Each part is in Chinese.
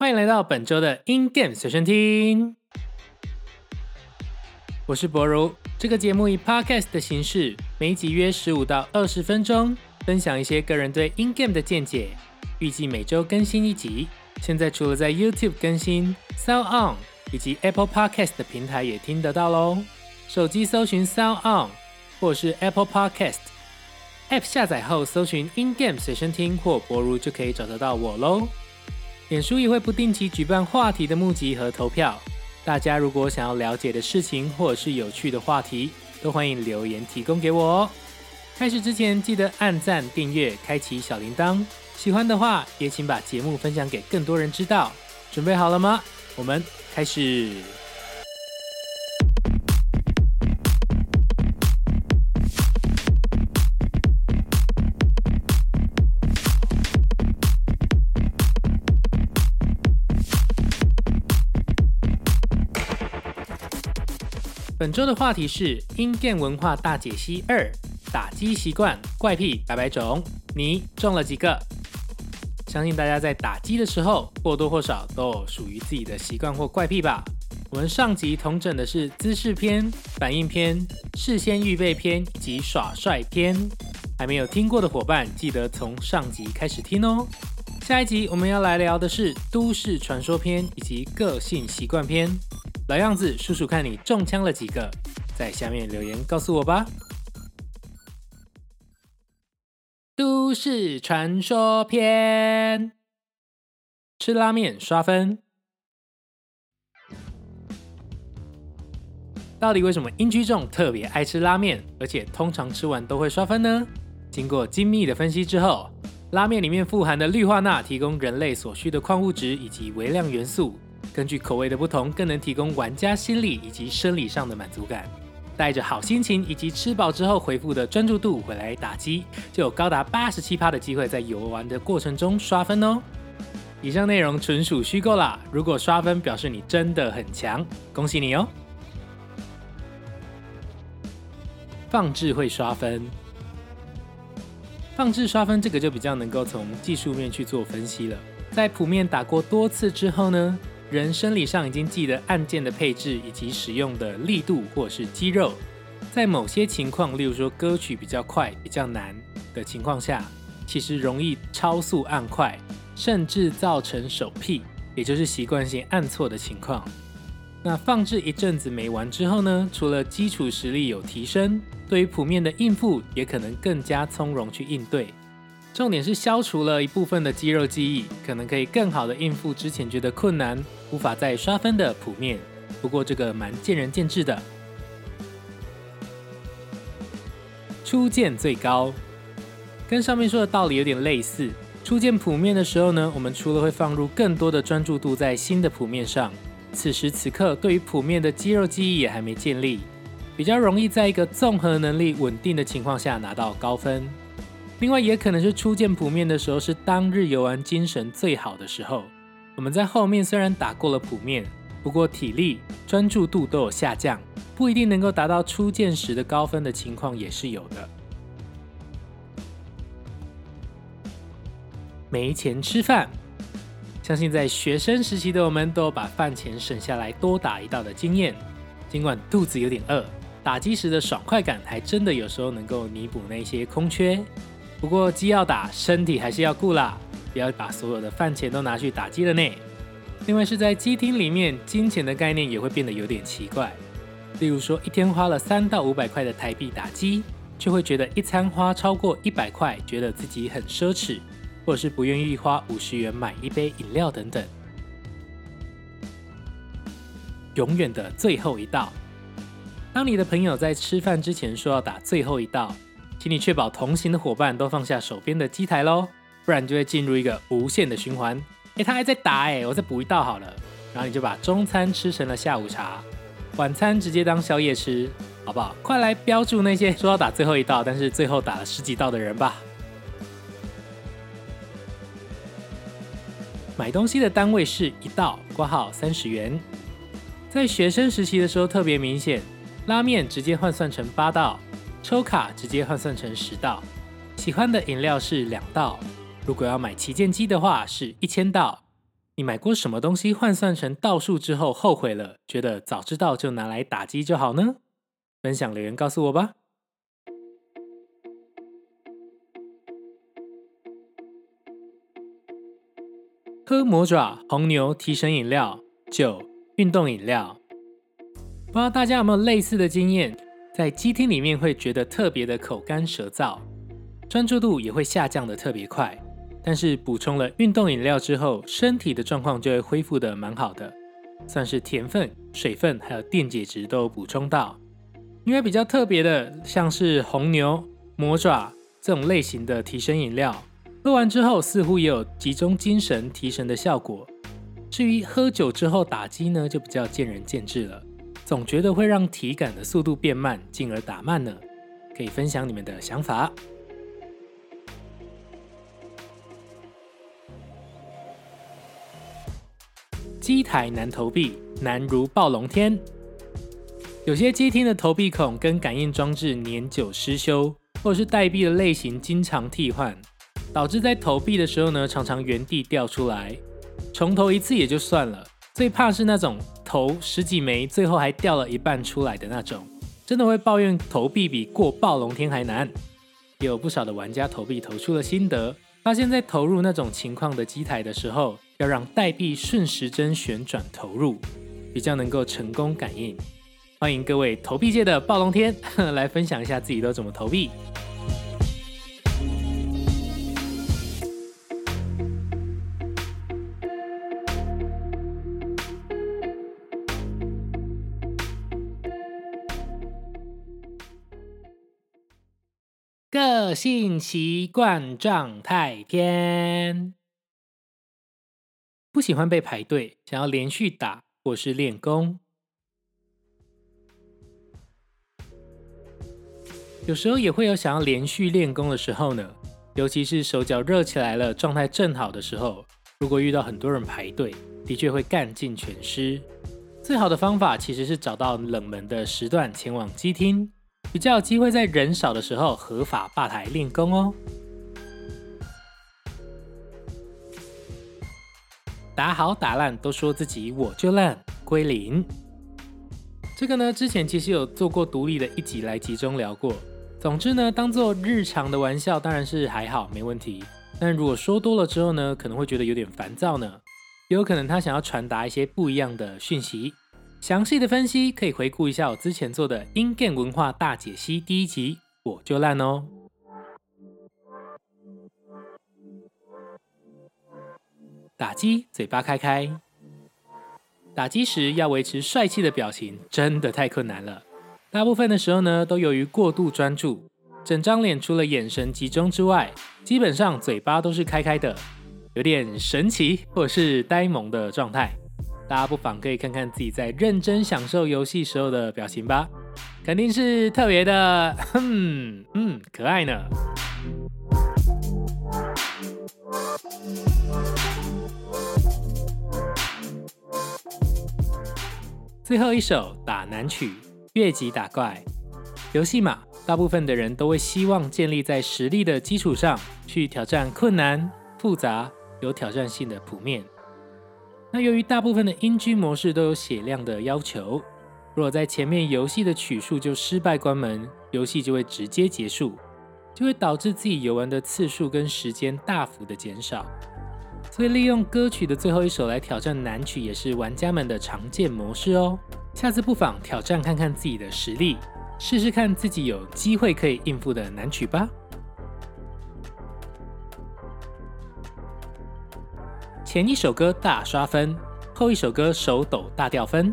欢迎来到本周的 In Game 随身听，我是博如。这个节目以 Podcast 的形式，每集约十五到二十分钟，分享一些个人对 In Game 的见解。预计每周更新一集。现在除了在 YouTube 更新，Sound On 以及 Apple Podcast 的平台也听得到喽。手机搜寻 Sound On 或是 Apple Podcast，App 下载后搜寻 In Game 随身听或博如就可以找得到我喽。脸书也会不定期举办话题的募集和投票，大家如果想要了解的事情或者是有趣的话题，都欢迎留言提供给我哦。开始之前记得按赞、订阅、开启小铃铛，喜欢的话也请把节目分享给更多人知道。准备好了吗？我们开始。本周的话题是《音电文化大解析二：打击习惯怪癖百百种》，你中了几个？相信大家在打击的时候或多或少都有属于自己的习惯或怪癖吧。我们上集同整的是姿势篇、反应篇、事先预备篇以及耍帅篇，还没有听过的伙伴记得从上集开始听哦。下一集我们要来聊的是都市传说篇以及个性习惯篇。老样子，数数看你中枪了几个，在下面留言告诉我吧。都市传说篇：吃拉面刷分。到底为什么英居众特别爱吃拉面，而且通常吃完都会刷分呢？经过精密的分析之后，拉面里面富含的氯化钠提供人类所需的矿物质以及微量元素。根据口味的不同，更能提供玩家心理以及生理上的满足感。带着好心情以及吃饱之后回复的专注度回来打击，就有高达八十七趴的机会在游玩的过程中刷分哦。以上内容纯属虚构啦，如果刷分表示你真的很强，恭喜你哦。放置会刷分，放置刷分这个就比较能够从技术面去做分析了。在谱面打过多次之后呢？人生理上已经记得按键的配置以及使用的力度或是肌肉，在某些情况，例如说歌曲比较快、比较难的情况下，其实容易超速按快，甚至造成手屁，也就是习惯性按错的情况。那放置一阵子没完之后呢？除了基础实力有提升，对于谱面的应付也可能更加从容去应对。重点是消除了一部分的肌肉记忆，可能可以更好的应付之前觉得困难。无法再刷分的谱面，不过这个蛮见仁见智的。初见最高，跟上面说的道理有点类似。初见谱面的时候呢，我们除了会放入更多的专注度在新的谱面上，此时此刻对于谱面的肌肉记忆也还没建立，比较容易在一个综合能力稳定的情况下拿到高分。另外，也可能是初见普面的时候是当日游玩精神最好的时候。我们在后面虽然打过了普面，不过体力、专注度都有下降，不一定能够达到初见时的高分的情况也是有的。没钱吃饭，相信在学生时期的我们都有把饭钱省下来多打一道的经验。尽管肚子有点饿，打击时的爽快感还真的有时候能够弥补那些空缺。不过鸡要打，身体还是要顾啦。不要把所有的饭钱都拿去打机了呢。另外是在机厅里面，金钱的概念也会变得有点奇怪。例如说，一天花了三到五百块的台币打机，就会觉得一餐花超过一百块，觉得自己很奢侈，或者是不愿意花五十元买一杯饮料等等。永远的最后一道，当你的朋友在吃饭之前说要打最后一道，请你确保同行的伙伴都放下手边的机台喽。不然就会进入一个无限的循环。哎，他还在打哎，我再补一道好了。然后你就把中餐吃成了下午茶，晚餐直接当宵夜吃，好不好？快来标注那些说要打最后一道，但是最后打了十几道的人吧。买东西的单位是一道，挂号三十元。在学生时期的时候特别明显，拉面直接换算成八道，抽卡直接换算成十道。喜欢的饮料是两道。如果要买旗舰机的话，是一千道；你买过什么东西换算成道数之后后悔了，觉得早知道就拿来打机就好呢？分享留言告诉我吧。喝魔爪红牛提神饮料，九运动饮料。不知道大家有没有类似的经验，在机厅里面会觉得特别的口干舌燥，专注度也会下降的特别快。但是补充了运动饮料之后，身体的状况就会恢复的蛮好的，算是甜分、水分还有电解质都补充到。因为比较特别的，像是红牛、魔爪这种类型的提神饮料，喝完之后似乎也有集中精神、提神的效果。至于喝酒之后打击呢，就比较见仁见智了。总觉得会让体感的速度变慢，进而打慢呢？可以分享你们的想法。机台难投币，难如暴龙天。有些机厅的投币孔跟感应装置年久失修，或者是代币的类型经常替换，导致在投币的时候呢，常常原地掉出来。重投一次也就算了，最怕是那种投十几枚，最后还掉了一半出来的那种，真的会抱怨投币比过暴龙天还难。有不少的玩家投币投出了心得，发现在投入那种情况的机台的时候。要让代币顺时针旋转投入，比较能够成功感应。欢迎各位投币界的暴龙天 来分享一下自己都怎么投币。个性习惯状态篇。不喜欢被排队，想要连续打或是练功。有时候也会有想要连续练功的时候呢，尤其是手脚热起来了，状态正好的时候，如果遇到很多人排队，的确会干尽全失。最好的方法其实是找到冷门的时段前往机厅，比较有机会在人少的时候合法吧台练功哦。打好打烂都说自己我就烂归零，这个呢之前其实有做过独立的一集来集中聊过。总之呢，当做日常的玩笑当然是还好没问题，但如果说多了之后呢，可能会觉得有点烦躁呢。也有可能他想要传达一些不一样的讯息。详细的分析可以回顾一下我之前做的 In Game 文化大解析第一集，我就烂哦。打击嘴巴开开，打击时要维持帅气的表情，真的太困难了。大部分的时候呢，都由于过度专注，整张脸除了眼神集中之外，基本上嘴巴都是开开的，有点神奇或者是呆萌的状态。大家不妨可以看看自己在认真享受游戏时候的表情吧，肯定是特别的，哼，嗯，可爱呢。最后一首打难曲，越级打怪。游戏嘛，大部分的人都会希望建立在实力的基础上去挑战困难、复杂、有挑战性的谱面。那由于大部分的音居模式都有血量的要求，如果在前面游戏的曲数就失败关门，游戏就会直接结束，就会导致自己游玩的次数跟时间大幅的减少。所以利用歌曲的最后一首来挑战难曲，也是玩家们的常见模式哦。下次不妨挑战看看自己的实力，试试看自己有机会可以应付的难曲吧。前一首歌大刷分，后一首歌手抖大掉分。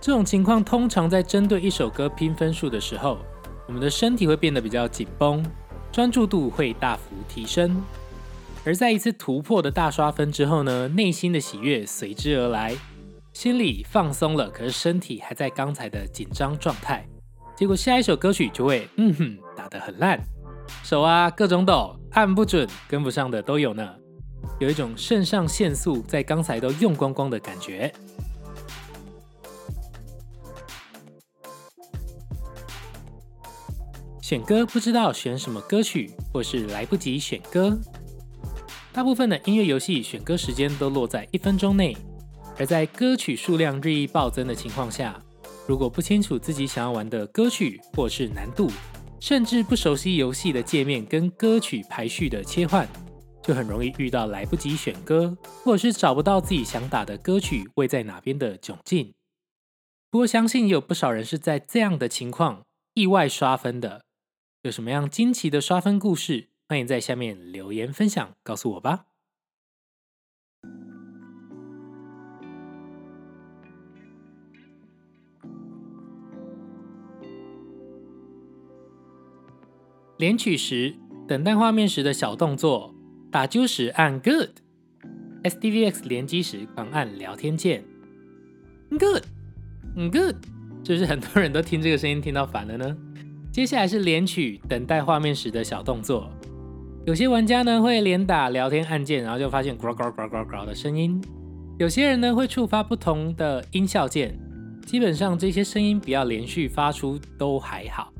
这种情况通常在针对一首歌拼分数的时候，我们的身体会变得比较紧绷，专注度会大幅提升。而在一次突破的大刷分之后呢，内心的喜悦随之而来，心里放松了，可是身体还在刚才的紧张状态。结果下一首歌曲就会，嗯哼，打得很烂，手啊各种抖，按不准，跟不上的都有呢，有一种肾上腺素在刚才都用光光的感觉。选歌不知道选什么歌曲，或是来不及选歌。大部分的音乐游戏选歌时间都落在一分钟内，而在歌曲数量日益暴增的情况下，如果不清楚自己想要玩的歌曲或是难度，甚至不熟悉游戏的界面跟歌曲排序的切换，就很容易遇到来不及选歌，或者是找不到自己想打的歌曲位在哪边的窘境。不过，相信有不少人是在这样的情况意外刷分的。有什么样惊奇的刷分故事？欢迎在下面留言分享，告诉我吧。连曲时，等待画面时的小动作，打啾时按 Good，SDVX 连击时狂按聊天键，Good。嗯，good，是不是很多人都听这个声音听到烦了呢？接下来是连取等待画面时的小动作，有些玩家呢会连打聊天按键，然后就发现 grow grow grow grow grow 的声音；有些人呢会触发不同的音效键，基本上这些声音比较连续发出都还好。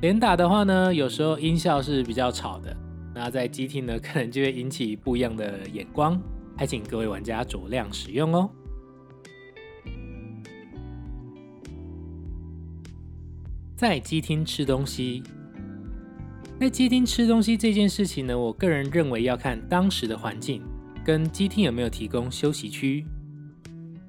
连打的话呢，有时候音效是比较吵的，那在机厅呢可能就会引起不一样的眼光，还请各位玩家酌量使用哦。在机厅吃东西，在机厅吃东西这件事情呢，我个人认为要看当时的环境，跟机厅有没有提供休息区。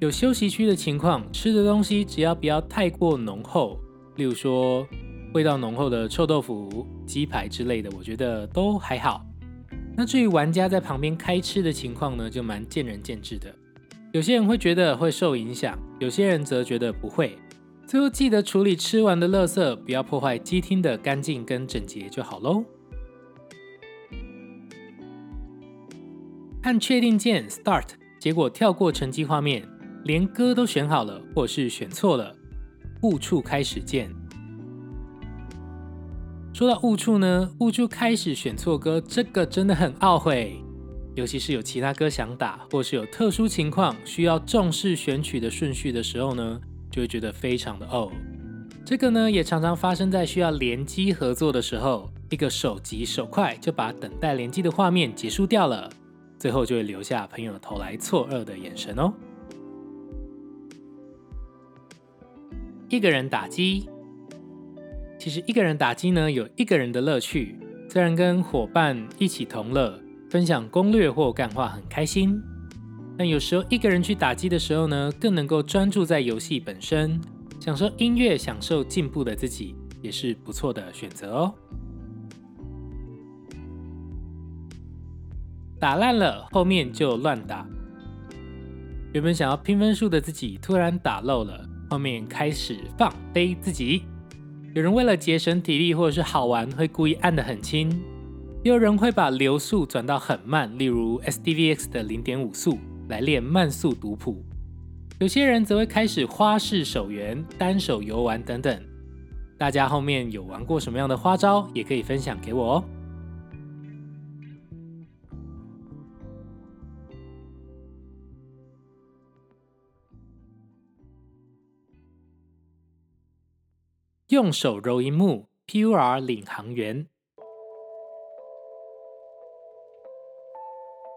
有休息区的情况，吃的东西只要不要太过浓厚，例如说味道浓厚的臭豆腐、鸡排之类的，我觉得都还好。那至于玩家在旁边开吃的情况呢，就蛮见仁见智的。有些人会觉得会受影响，有些人则觉得不会。最后记得处理吃完的垃圾，不要破坏机厅的干净跟整洁就好喽。按确定键 Start，结果跳过成绩画面，连歌都选好了，或是选错了，误触开始键。说到误触呢，误触开始选错歌，这个真的很懊悔，尤其是有其他歌想打，或是有特殊情况需要重视选取的顺序的时候呢。就会觉得非常的哦，这个呢也常常发生在需要联机合作的时候，一个手急手快就把等待联机的画面结束掉了，最后就会留下朋友投来错愕的眼神哦。一个人打机，其实一个人打机呢有一个人的乐趣，虽然跟伙伴一起同乐，分享攻略或干话很开心。但有时候一个人去打机的时候呢，更能够专注在游戏本身，享受音乐，享受进步的自己，也是不错的选择哦。打烂了，后面就乱打。原本想要拼分数的自己，突然打漏了，后面开始放飞自己。有人为了节省体力或者是好玩，会故意按得很轻；也有人会把流速转到很慢，例如 SDVX 的零点五速。来练慢速读谱，有些人则会开始花式手圆、单手游玩等等。大家后面有玩过什么样的花招，也可以分享给我哦。用手揉荧幕，PUR 领航员。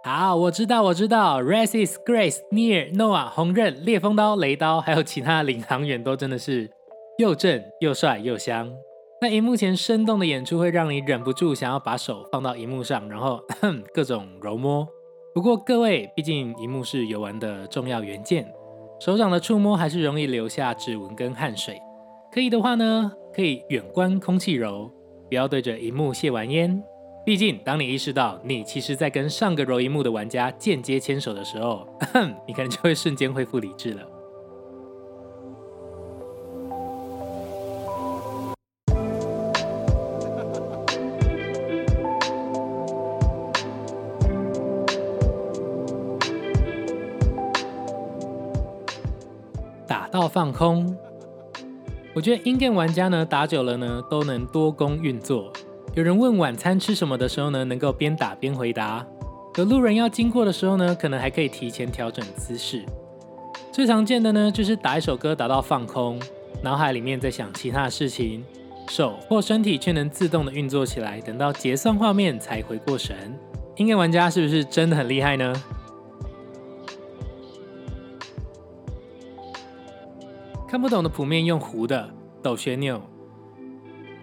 好，我知道，我知道，Races、Grace、Near、Noah、红刃、烈风刀、雷刀，还有其他领航员都真的是又正又帅又香。那荧幕前生动的演出会让你忍不住想要把手放到荧幕上，然后 各种揉摸。不过各位，毕竟荧幕是游玩的重要元件，手掌的触摸还是容易留下指纹跟汗水。可以的话呢，可以远观空气柔，不要对着荧幕卸完烟。毕竟，当你意识到你其实在跟上个柔一幕的玩家间接牵手的时候，你可能就会瞬间恢复理智了。打到放空，我觉得 In-game 玩家呢打久了呢都能多功运作。有人问晚餐吃什么的时候呢，能够边打边回答；有路人要经过的时候呢，可能还可以提前调整姿势。最常见的呢，就是打一首歌打到放空，脑海里面在想其他事情，手或身体却能自动的运作起来，等到结算画面才回过神。，In-game 玩家是不是真的很厉害呢？看不懂的谱面用弧的抖旋钮。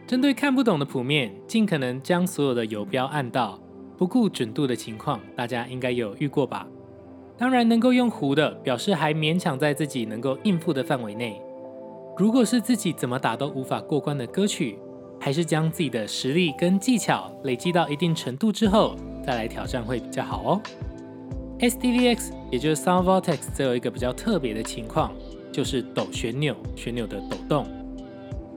针对看不懂的谱面，尽可能将所有的游标按到，不顾准度的情况，大家应该有遇过吧？当然，能够用弧的，表示还勉强在自己能够应付的范围内。如果是自己怎么打都无法过关的歌曲，还是将自己的实力跟技巧累积到一定程度之后，再来挑战会比较好哦。SDVX 也就是 Sound Vortex，则有一个比较特别的情况。就是抖旋钮，旋钮的抖动。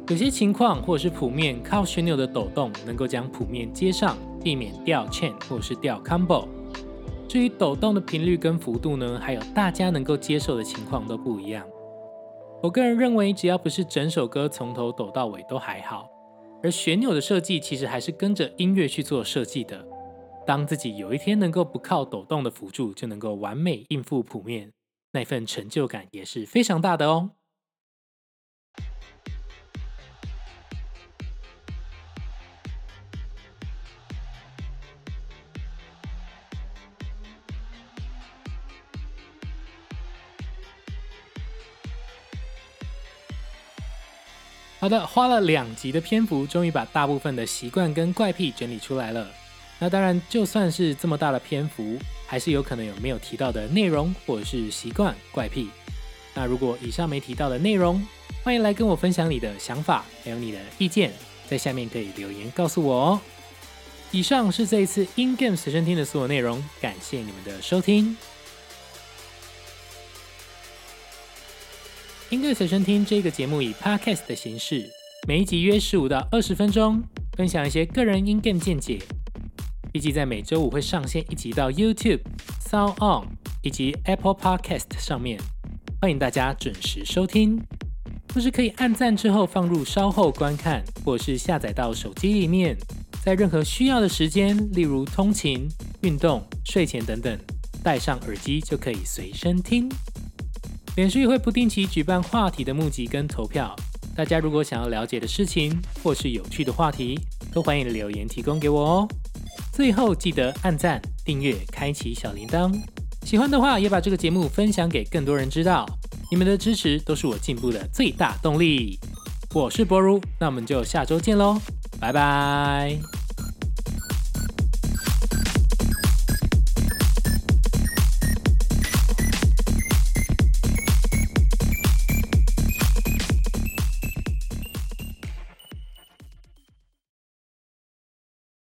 有些情况或者是谱面靠旋钮的抖动，能够将谱面接上，避免掉 chain 或是掉 combo。至于抖动的频率跟幅度呢，还有大家能够接受的情况都不一样。我个人认为，只要不是整首歌从头抖到尾都还好。而旋钮的设计其实还是跟着音乐去做设计的。当自己有一天能够不靠抖动的辅助，就能够完美应付谱面。那份成就感也是非常大的哦。好的，花了两集的篇幅，终于把大部分的习惯跟怪癖整理出来了。那当然，就算是这么大的篇幅。还是有可能有没有提到的内容，或者是习惯怪癖。那如果以上没提到的内容，欢迎来跟我分享你的想法，还有你的意见，在下面可以留言告诉我哦。以上是这一次 In Game 随身听的所有内容，感谢你们的收听。In Game 随身听这个节目以 Podcast 的形式，每一集约十五到二十分钟，分享一些个人 In Game 见解。预计在每周五会上线一集到 YouTube、Sound On 以及 Apple Podcast 上面，欢迎大家准时收听。或是可以按赞之后放入稍后观看，或是下载到手机里面，在任何需要的时间，例如通勤、运动、睡前等等，戴上耳机就可以随身听。脸书也会不定期举办话题的募集跟投票，大家如果想要了解的事情或是有趣的话题，都欢迎留言提供给我哦。最后记得按赞、订阅、开启小铃铛。喜欢的话，也把这个节目分享给更多人知道。你们的支持都是我进步的最大动力。我是博如，那我们就下周见喽，拜拜。